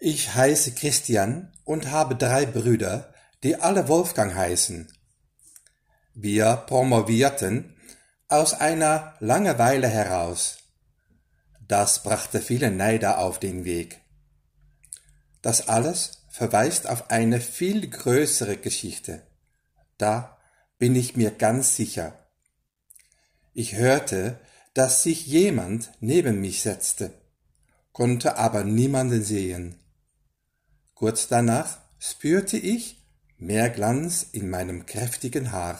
Ich heiße Christian und habe drei Brüder, die alle Wolfgang heißen. Wir promovierten aus einer Langeweile heraus. Das brachte viele Neider auf den Weg. Das alles verweist auf eine viel größere Geschichte. Da bin ich mir ganz sicher. Ich hörte, dass sich jemand neben mich setzte, konnte aber niemanden sehen. Kurz danach spürte ich mehr Glanz in meinem kräftigen Haar.